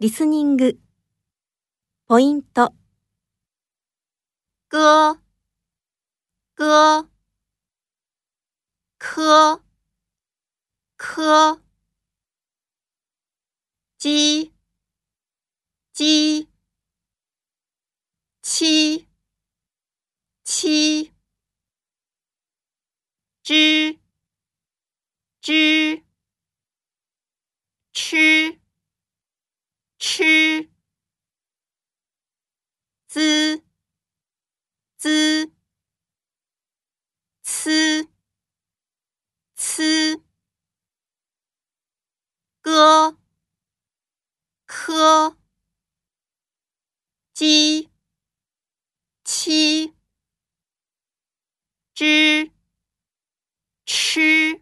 リスニング。ポイント。歌，歌，科，科，鸡，鸡，七，七，知，知，吃，滋，滋，呲，呲，歌，科，鸡，七，知，吃，